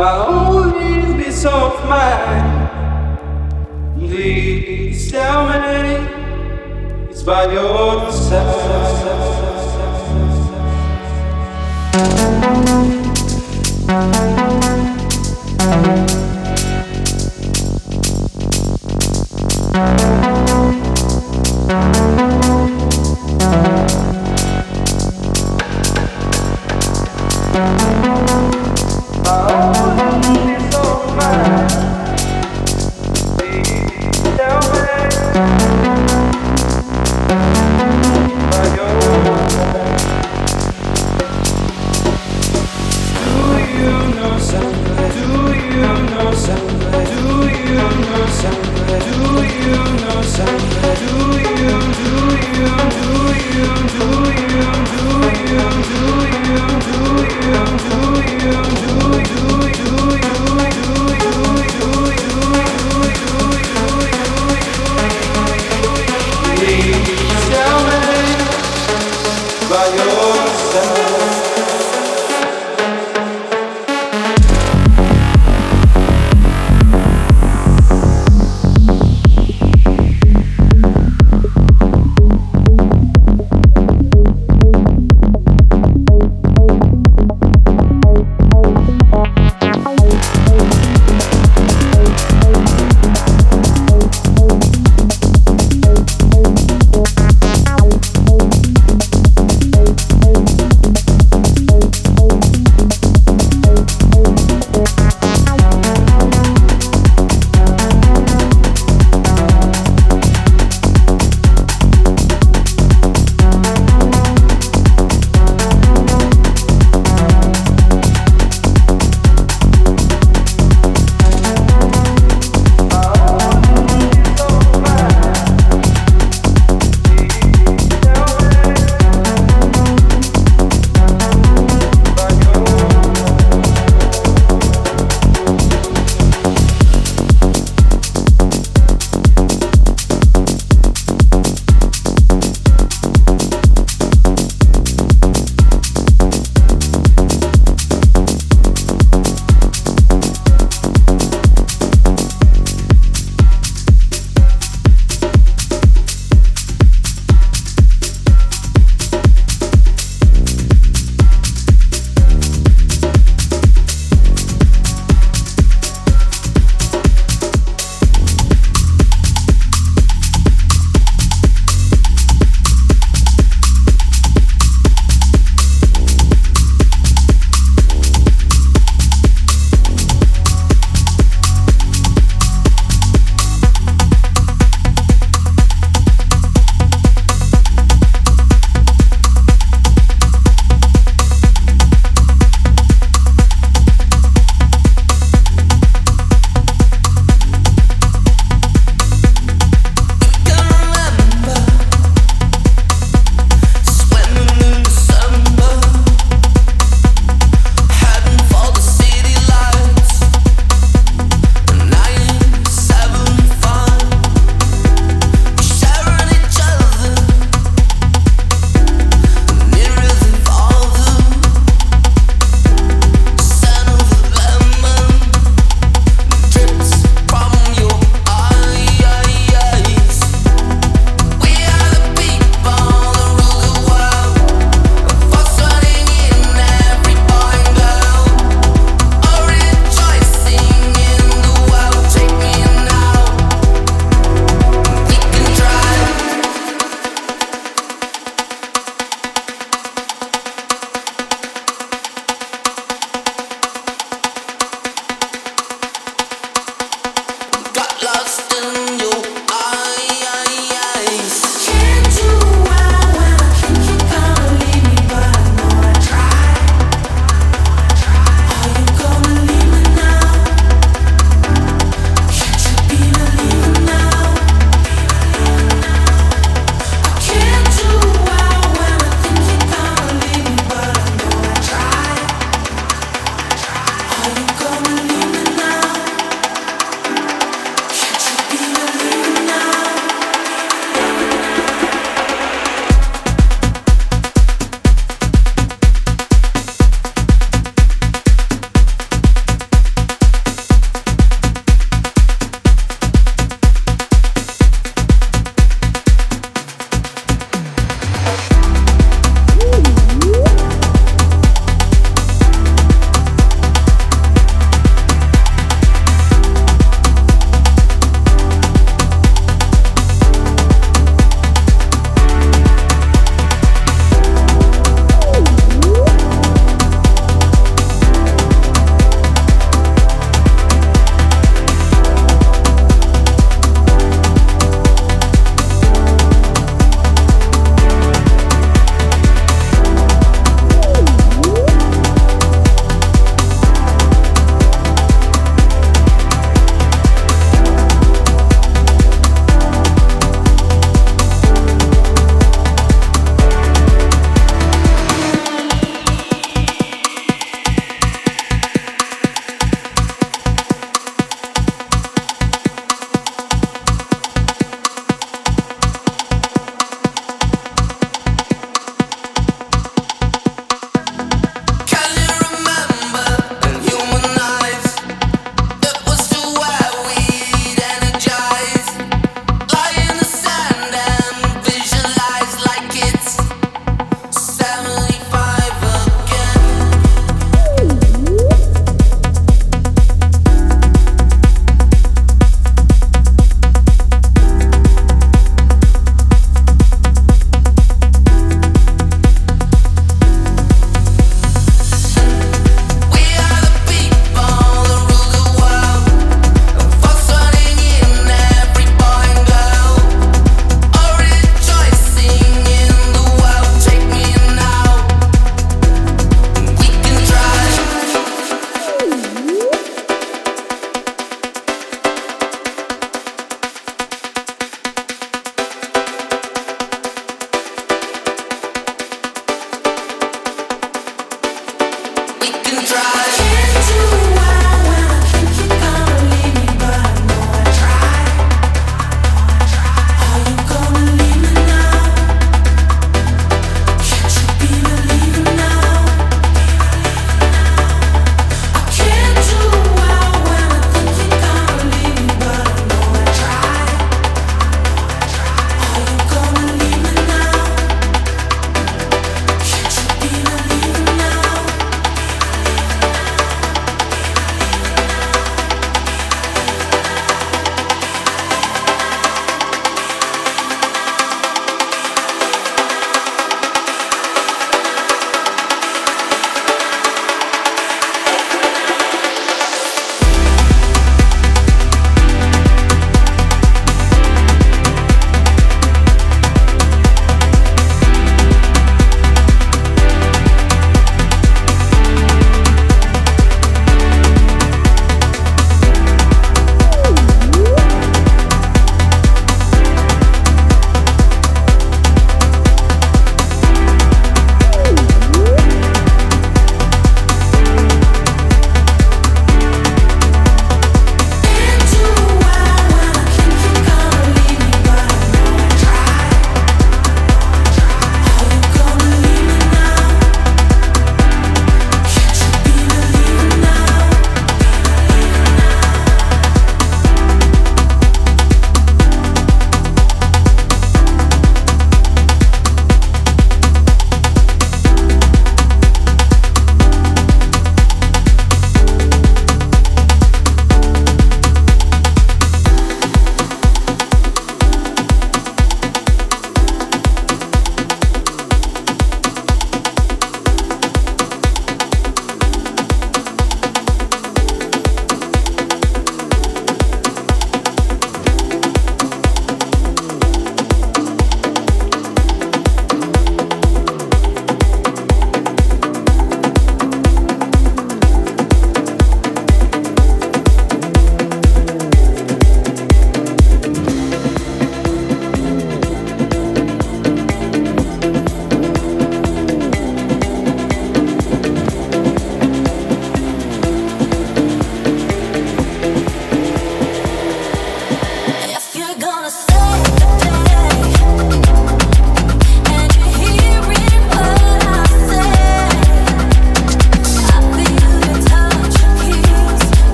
my only peace of mind. Please tell me it's by your side.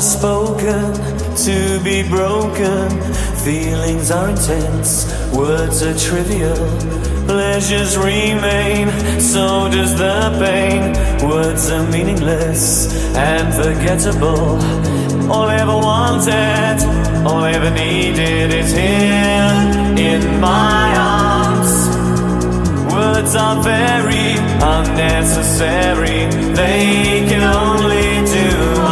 spoken to be broken. Feelings are intense, words are trivial. Pleasures remain, so does the pain. Words are meaningless and forgettable. All I ever wanted, all I ever needed is here in my arms. Words are very unnecessary, they can only do